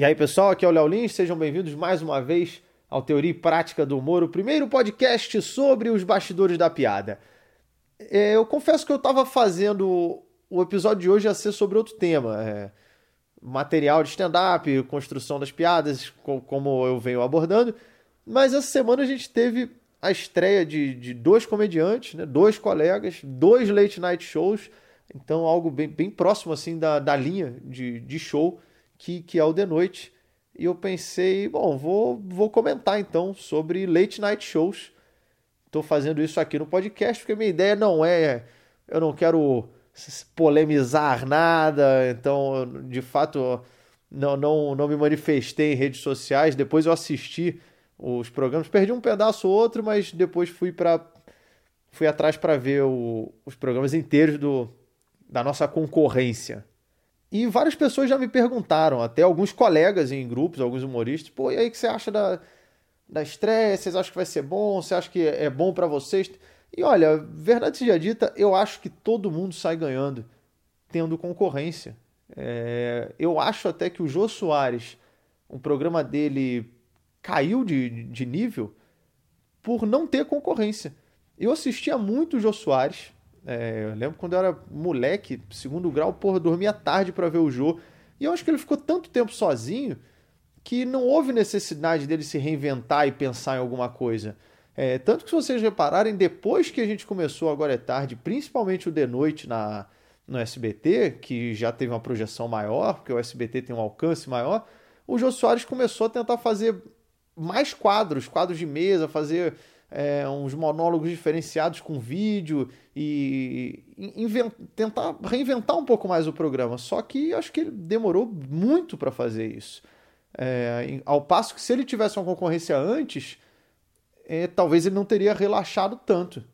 E aí, pessoal, aqui é o Léo Lins, sejam bem-vindos mais uma vez ao Teoria e Prática do Humor, o primeiro podcast sobre os bastidores da piada. É, eu confesso que eu estava fazendo o episódio de hoje a ser sobre outro tema. É, material de stand-up, construção das piadas, como eu venho abordando. Mas essa semana a gente teve a estreia de, de dois comediantes, né, dois colegas, dois late night shows. Então, algo bem, bem próximo assim da, da linha de, de show que, que é o The Noite. E eu pensei, bom, vou, vou comentar então sobre late night shows. Estou fazendo isso aqui no podcast porque minha ideia não é. Eu não quero polemizar nada, então, de fato, não, não, não me manifestei em redes sociais. Depois eu assisti os programas, perdi um pedaço ou outro, mas depois fui para fui atrás para ver o, os programas inteiros do, da nossa concorrência. E várias pessoas já me perguntaram, até alguns colegas em grupos, alguns humoristas, pô, e aí o que você acha da, da estreia? Vocês acham que vai ser bom? Você acha que é bom para vocês? E olha, verdade seja dita, eu acho que todo mundo sai ganhando tendo concorrência. É, eu acho até que o Jô Soares, um programa dele caiu de, de nível por não ter concorrência. Eu assistia muito o Jô Soares, é, eu lembro quando eu era moleque, segundo grau, porra, dormia tarde para ver o jogo. E eu acho que ele ficou tanto tempo sozinho que não houve necessidade dele se reinventar e pensar em alguma coisa. É, tanto que se vocês repararem, depois que a gente começou Agora é Tarde, principalmente o De Noite na, no SBT, que já teve uma projeção maior, porque o SBT tem um alcance maior, o Jô Soares começou a tentar fazer mais quadros, quadros de mesa, fazer é, uns monólogos diferenciados com vídeo e tentar reinventar um pouco mais o programa. Só que acho que ele demorou muito para fazer isso. É, ao passo que se ele tivesse uma concorrência antes, é, talvez ele não teria relaxado tanto.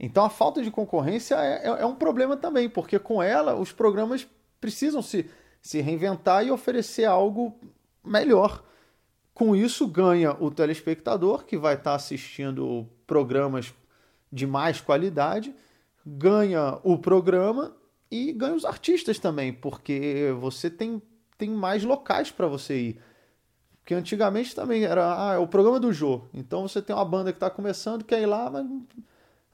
Então a falta de concorrência é, é, é um problema também, porque com ela os programas precisam se, se reinventar e oferecer algo melhor. Com isso, ganha o telespectador, que vai estar assistindo programas de mais qualidade, ganha o programa e ganha os artistas também, porque você tem, tem mais locais para você ir. Porque antigamente também era ah, é o programa do Jô. Então você tem uma banda que está começando, quer ir lá, mas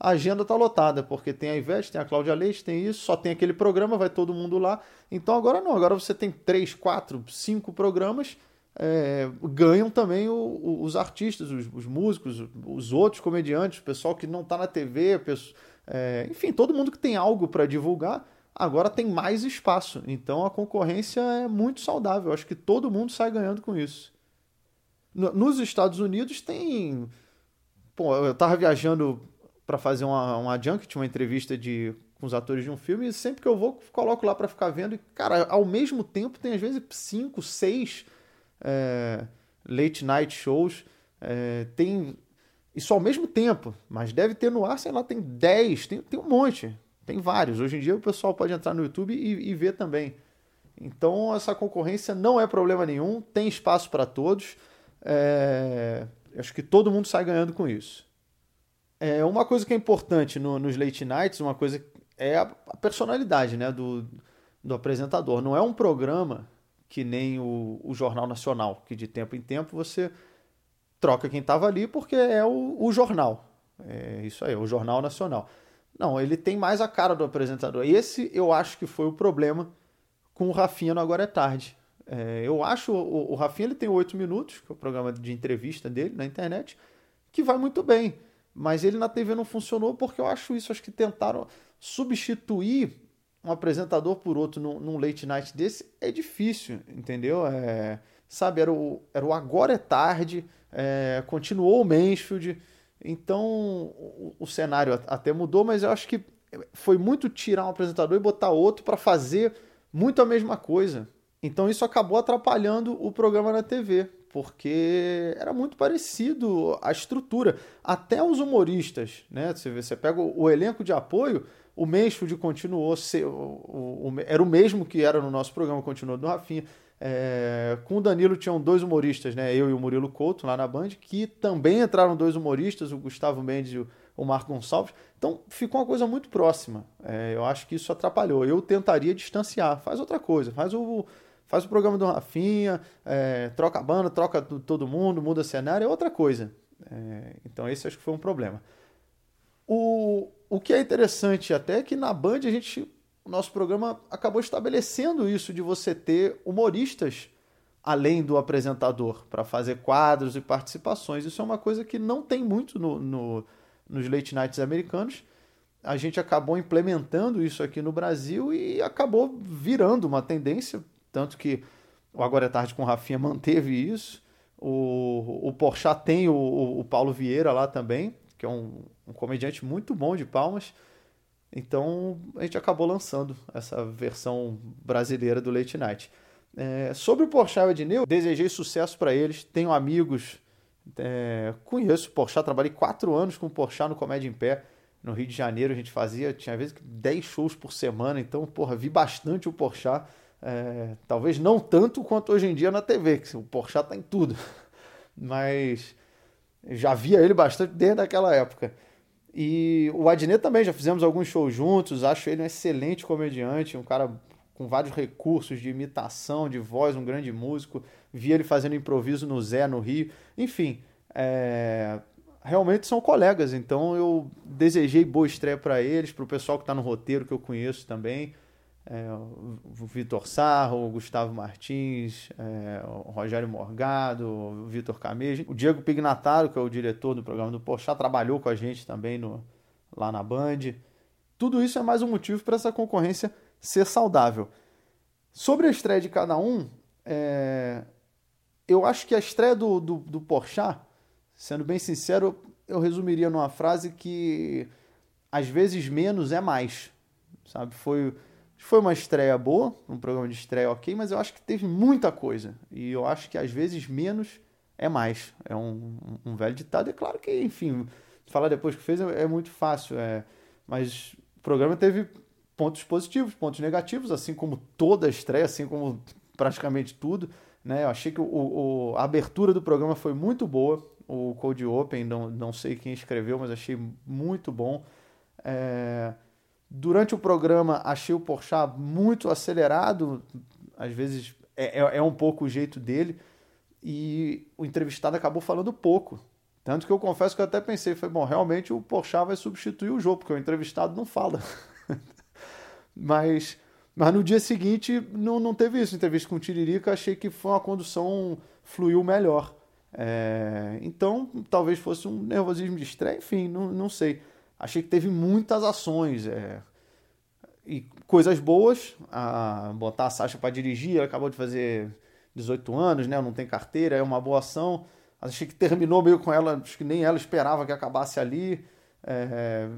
a agenda está lotada, porque tem a Ivete, tem a Cláudia Leite, tem isso, só tem aquele programa, vai todo mundo lá. Então agora não, agora você tem três, quatro, cinco programas é, ganham também o, o, os artistas, os, os, músicos, os outros comediantes, o pessoal que não está na TV, pessoa, é, enfim, todo mundo que tem algo para divulgar, agora tem mais espaço. Então a concorrência é muito saudável. Acho que todo mundo sai ganhando com isso. No, nos Estados Unidos tem. Pô, eu estava viajando para fazer uma, uma junket, uma entrevista de, com os atores de um filme, e sempre que eu vou, coloco lá para ficar vendo. E, cara, ao mesmo tempo tem às vezes cinco, seis é, late night shows. É, tem isso ao mesmo tempo, mas deve ter no ar, sei lá, tem 10, tem, tem um monte, tem vários. Hoje em dia o pessoal pode entrar no YouTube e, e ver também. Então essa concorrência não é problema nenhum, tem espaço para todos. É, acho que todo mundo sai ganhando com isso. É, uma coisa que é importante no, nos late nights, uma coisa é a, a personalidade né, do, do apresentador. Não é um programa que nem o, o Jornal Nacional, que de tempo em tempo você troca quem estava ali porque é o, o jornal. É isso aí, o Jornal Nacional. Não, ele tem mais a cara do apresentador. Esse eu acho que foi o problema com o Rafinha no Agora é Tarde. É, eu acho o, o Rafinha ele tem oito minutos, que é o programa de entrevista dele na internet, que vai muito bem. Mas ele na TV não funcionou porque eu acho isso. Acho que tentaram substituir um apresentador por outro num, num, late night desse é difícil, entendeu? É, sabe, era o, era o Agora é Tarde, é, continuou o Mansfield, então o, o, cenário até mudou, mas eu acho que foi muito tirar um apresentador e botar outro para fazer muito a mesma coisa. Então isso acabou atrapalhando o programa na TV, porque era muito parecido a estrutura. Até os humoristas, né? Você, vê, você pega o, o elenco de apoio, o Mansfield continuou ser. Era o mesmo que era no nosso programa, continuou do Rafinha. É, com o Danilo tinham dois humoristas, né? Eu e o Murilo Couto lá na Band, que também entraram dois humoristas, o Gustavo Mendes e o, o Marco Gonçalves. Então ficou uma coisa muito próxima. É, eu acho que isso atrapalhou. Eu tentaria distanciar. Faz outra coisa, faz o, Faz o programa do Rafinha, é, troca a banda, troca todo mundo, muda cenário, é outra coisa. É, então esse acho que foi um problema. O, o que é interessante até é que na Band a gente, o nosso programa acabou estabelecendo isso de você ter humoristas além do apresentador para fazer quadros e participações. Isso é uma coisa que não tem muito no, no, nos late nights americanos. A gente acabou implementando isso aqui no Brasil e acabou virando uma tendência, tanto que o Agora é Tarde com o Rafinha manteve isso. O, o Porchat tem o, o Paulo Vieira lá também, que é um, um comediante muito bom de palmas. Então a gente acabou lançando essa versão brasileira do Late Night. É, sobre o Porchat e o Edneu, desejei sucesso para eles. Tenho amigos, é, conheço o Porchat, trabalhei quatro anos com o Porchat no Comédia em Pé. No Rio de Janeiro a gente fazia, tinha vezes 10 shows por semana, então, porra, vi bastante o Porchat. É, talvez não tanto quanto hoje em dia na TV, que o Porchat tá em tudo. Mas já via ele bastante desde aquela época. E o Adnet também, já fizemos alguns shows juntos, acho ele um excelente comediante, um cara com vários recursos de imitação, de voz, um grande músico. Vi ele fazendo improviso no Zé, no Rio. Enfim, é... realmente são colegas, então eu desejei boa estreia para eles, para o pessoal que está no roteiro, que eu conheço também. É, o Vitor Sarro, o Gustavo Martins, é, o Rogério Morgado, o Vitor Camege, o Diego Pignataro, que é o diretor do programa do Pochá, trabalhou com a gente também no, lá na Band. Tudo isso é mais um motivo para essa concorrência ser saudável. Sobre a estreia de cada um, é... eu acho que a estreia do, do, do Porchat, sendo bem sincero, eu resumiria numa frase que às vezes menos é mais, sabe? Foi, foi uma estreia boa, um programa de estreia ok, mas eu acho que teve muita coisa. E eu acho que às vezes menos é mais. É um, um velho ditado. É claro que, enfim, falar depois que fez é, é muito fácil, é... mas o programa teve pontos positivos, pontos negativos, assim como toda a estreia, assim como praticamente tudo. Né? Eu achei que o, o, a abertura do programa foi muito boa. O Code Open, não, não sei quem escreveu, mas achei muito bom. É... Durante o programa, achei o Porchat muito acelerado. Às vezes é, é, é um pouco o jeito dele. E o entrevistado acabou falando pouco. Tanto que eu confesso que eu até pensei, foi bom, realmente o Porchat vai substituir o jogo, porque o entrevistado não fala. Mas, mas no dia seguinte não, não teve isso. Entrevista com o Tiririca, achei que foi uma condução fluiu melhor. É, então, talvez fosse um nervosismo de estreia, enfim, não, não sei. Achei que teve muitas ações é, e coisas boas. A, botar a Sasha para dirigir, ela acabou de fazer 18 anos, né? Não tem carteira, é uma boa ação. Achei que terminou meio com ela, acho que nem ela esperava que acabasse ali. É,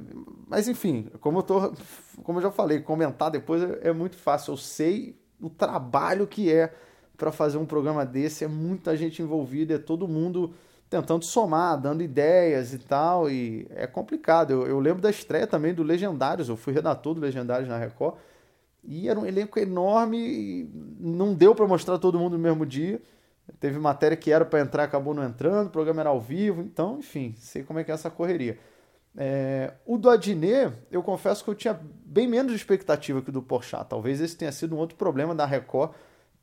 mas enfim, como eu, tô, como eu já falei, comentar depois é, é muito fácil. Eu sei o trabalho que é para fazer um programa desse, é muita gente envolvida, é todo mundo tentando somar, dando ideias e tal, e é complicado. Eu, eu lembro da estreia também do Legendários, eu fui redator do Legendários na Record, e era um elenco enorme, não deu para mostrar todo mundo no mesmo dia. Teve matéria que era para entrar, acabou não entrando, o programa era ao vivo, então, enfim, sei como é que é essa correria. É, o do Adnet, eu confesso que eu tinha bem menos expectativa que o do Porchat. Talvez esse tenha sido um outro problema da Record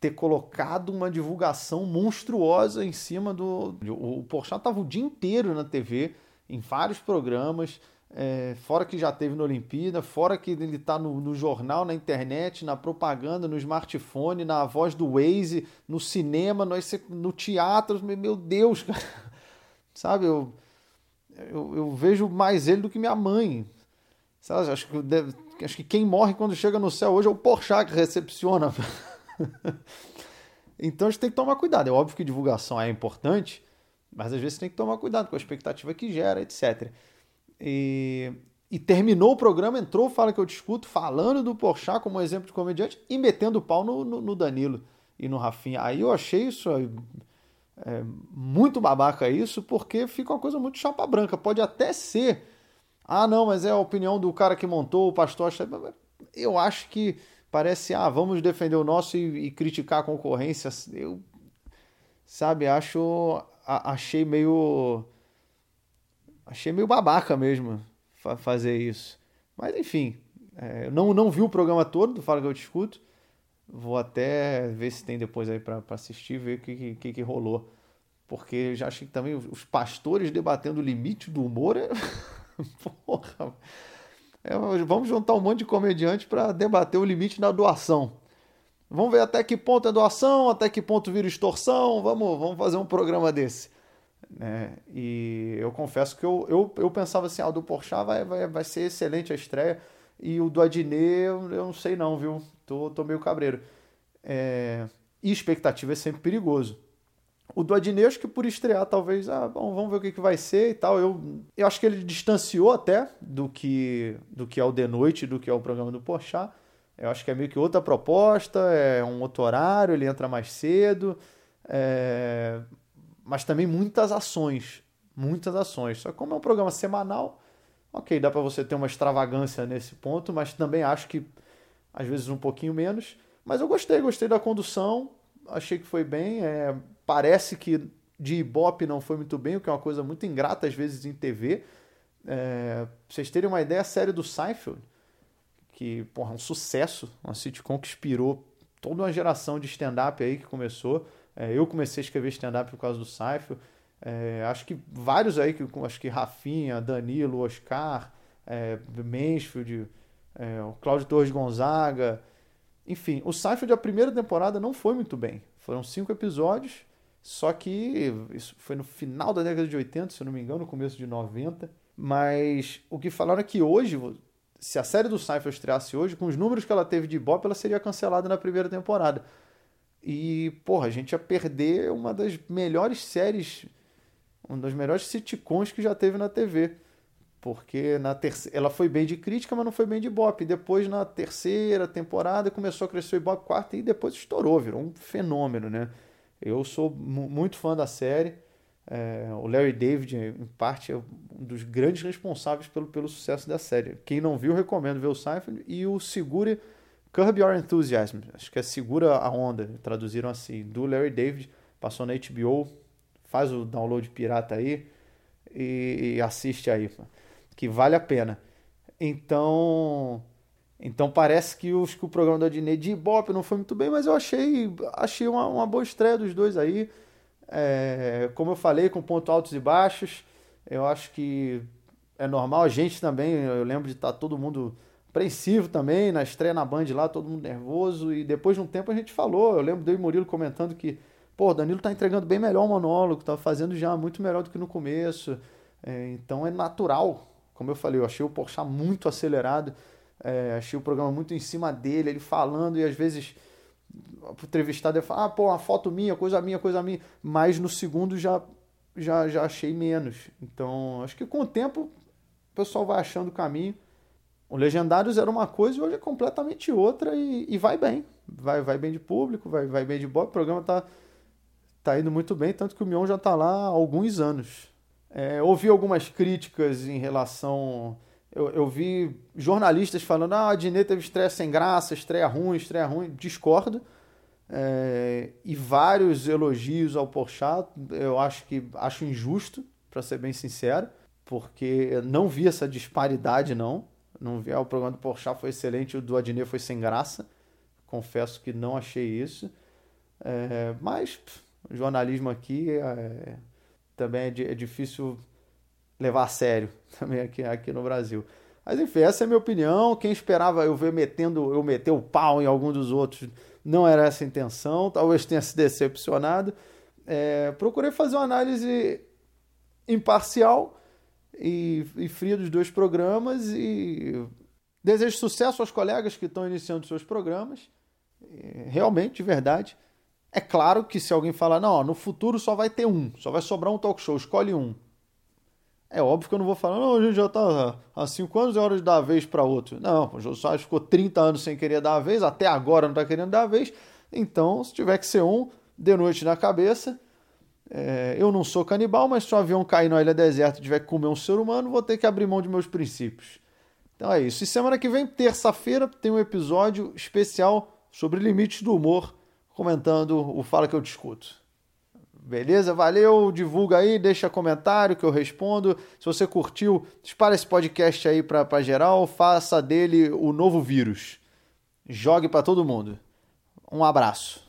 ter colocado uma divulgação monstruosa em cima do. O Porchat estava o dia inteiro na TV, em vários programas, é, fora que já teve na Olimpíada, fora que ele está no, no, jornal, na internet, na propaganda, no smartphone, na voz do Waze, no cinema, no, no teatro. Meu Deus, cara. Sabe, eu eu, eu vejo mais ele do que minha mãe. Sabe? Acho, que deve, acho que quem morre quando chega no céu hoje é o Porchat que recepciona. então a gente tem que tomar cuidado. É óbvio que divulgação é importante, mas às vezes tem que tomar cuidado com a expectativa que gera, etc. E, e terminou o programa, entrou, fala que eu discuto, falando do Porchat como exemplo de comediante e metendo o pau no, no, no Danilo e no Rafinha. Aí eu achei isso é muito babaca isso, porque fica uma coisa muito chapa branca. Pode até ser. Ah, não, mas é a opinião do cara que montou o pastor. Eu acho que parece, ah, vamos defender o nosso e, e criticar a concorrência. Eu, sabe, acho. A, achei meio. Achei meio babaca mesmo fazer isso. Mas enfim, é, eu não, não vi o programa todo do Fala que eu discuto. Vou até ver se tem depois aí para assistir, ver o que, que, que rolou. Porque já achei que também os pastores debatendo o limite do humor é. Porra. É, vamos juntar um monte de comediante para debater o limite da doação. Vamos ver até que ponto é doação, até que ponto vira extorsão. Vamos, vamos fazer um programa desse. É, e eu confesso que eu, eu, eu pensava assim: ah, o do Porchat vai, vai, vai ser excelente a estreia. E o do Adnet, eu, eu não sei não, viu? Tô, tô meio cabreiro. É, e expectativa é sempre perigoso. O do Adnet, acho que por estrear, talvez, ah, bom, vamos ver o que, que vai ser e tal. Eu, eu acho que ele distanciou até do que, do que é o de noite, do que é o programa do Porchat. Eu acho que é meio que outra proposta, é um outro horário, ele entra mais cedo, é... mas também muitas ações, muitas ações. Só que como é um programa semanal, ok, dá para você ter uma extravagância nesse ponto, mas também acho que às vezes um pouquinho menos. Mas eu gostei, gostei da condução, achei que foi bem. É... Parece que de Ibope não foi muito bem, o que é uma coisa muito ingrata às vezes em TV. É... Pra vocês terem uma ideia, a série do Seinfeld que, porra, é um sucesso, uma sitcom que inspirou toda uma geração de stand-up aí que começou. É, eu comecei a escrever stand-up por causa do Seifel. É, acho que vários aí, que, acho que Rafinha, Danilo, Oscar, é, Mansfield, é, o Cláudio Torres Gonzaga. Enfim, o Seinfeld, a primeira temporada não foi muito bem. Foram cinco episódios, só que isso foi no final da década de 80, se eu não me engano, no começo de 90. Mas o que falaram é que hoje se a série do Seinfeld estreasse hoje, com os números que ela teve de Ibope, ela seria cancelada na primeira temporada. E, porra, a gente ia perder uma das melhores séries, uma das melhores sitcoms que já teve na TV. Porque na terceira, ela foi bem de crítica, mas não foi bem de Ibope. Depois, na terceira temporada, começou a crescer o Ibope quarta e depois estourou, virou um fenômeno, né? Eu sou muito fã da série. É, o Larry David, em parte, é um dos grandes responsáveis pelo, pelo sucesso da série. Quem não viu, recomendo ver o Seinfeld e o Segure Curb Your Enthusiasm. Acho que é Segura a Onda, traduziram assim, do Larry David. Passou na HBO, faz o download pirata aí e, e assiste aí, que vale a pena. Então, então parece que, os, que o programa da Disney de Ibope não foi muito bem, mas eu achei, achei uma, uma boa estreia dos dois aí. É, como eu falei, com pontos altos e baixos. Eu acho que é normal. A gente também, eu lembro de estar todo mundo apreensivo também, na estreia na Band lá, todo mundo nervoso. E depois de um tempo a gente falou. Eu lembro do e Murilo comentando que, pô, Danilo tá entregando bem melhor o monólogo, tá fazendo já muito melhor do que no começo. É, então é natural. Como eu falei, eu achei o Porchat muito acelerado. É, achei o programa muito em cima dele, ele falando e às vezes o entrevistado ia falar, ah, pô, uma foto minha, coisa minha, coisa minha. Mas no segundo já, já, já achei menos. Então, acho que com o tempo o pessoal vai achando o caminho. O Legendários era uma coisa e hoje é completamente outra e, e vai bem. Vai, vai bem de público, vai, vai bem de boa. O programa tá, tá indo muito bem, tanto que o Mion já tá lá há alguns anos. É, ouvi algumas críticas em relação eu, eu vi jornalistas falando: ah, a Diné teve estreia sem graça, estreia ruim, estreia ruim. Discordo. É, e vários elogios ao Porchat. Eu acho que acho injusto, para ser bem sincero, porque não vi essa disparidade, não. Não vi. Ah, o programa do Porchat foi excelente, o do Adnet foi sem graça. Confesso que não achei isso. É, mas pff, jornalismo aqui é, também é, é difícil levar a sério também aqui, aqui no Brasil. Mas enfim, essa é a minha opinião. Quem esperava eu ver metendo, eu meter o pau em algum dos outros, não era essa a intenção. Talvez tenha se decepcionado. É, procurei fazer uma análise imparcial e, e fria dos dois programas e desejo sucesso aos colegas que estão iniciando seus programas. Realmente, de verdade. É claro que se alguém falar, não, no futuro só vai ter um, só vai sobrar um talk show, escolhe um. É óbvio que eu não vou falar, não, a gente já está há cinco anos, é hora de dar a vez para outro. Não, o Jô Soares ficou 30 anos sem querer dar a vez, até agora não está querendo dar a vez. Então, se tiver que ser um, de noite na cabeça. É, eu não sou canibal, mas se o avião cair na ilha deserta e tiver que comer um ser humano, vou ter que abrir mão de meus princípios. Então é isso. E semana que vem, terça-feira, tem um episódio especial sobre limites do humor, comentando o Fala Que Eu Discuto. Beleza? Valeu, divulga aí, deixa comentário que eu respondo. Se você curtiu, espalha esse podcast aí para geral, faça dele o novo vírus. Jogue para todo mundo. Um abraço.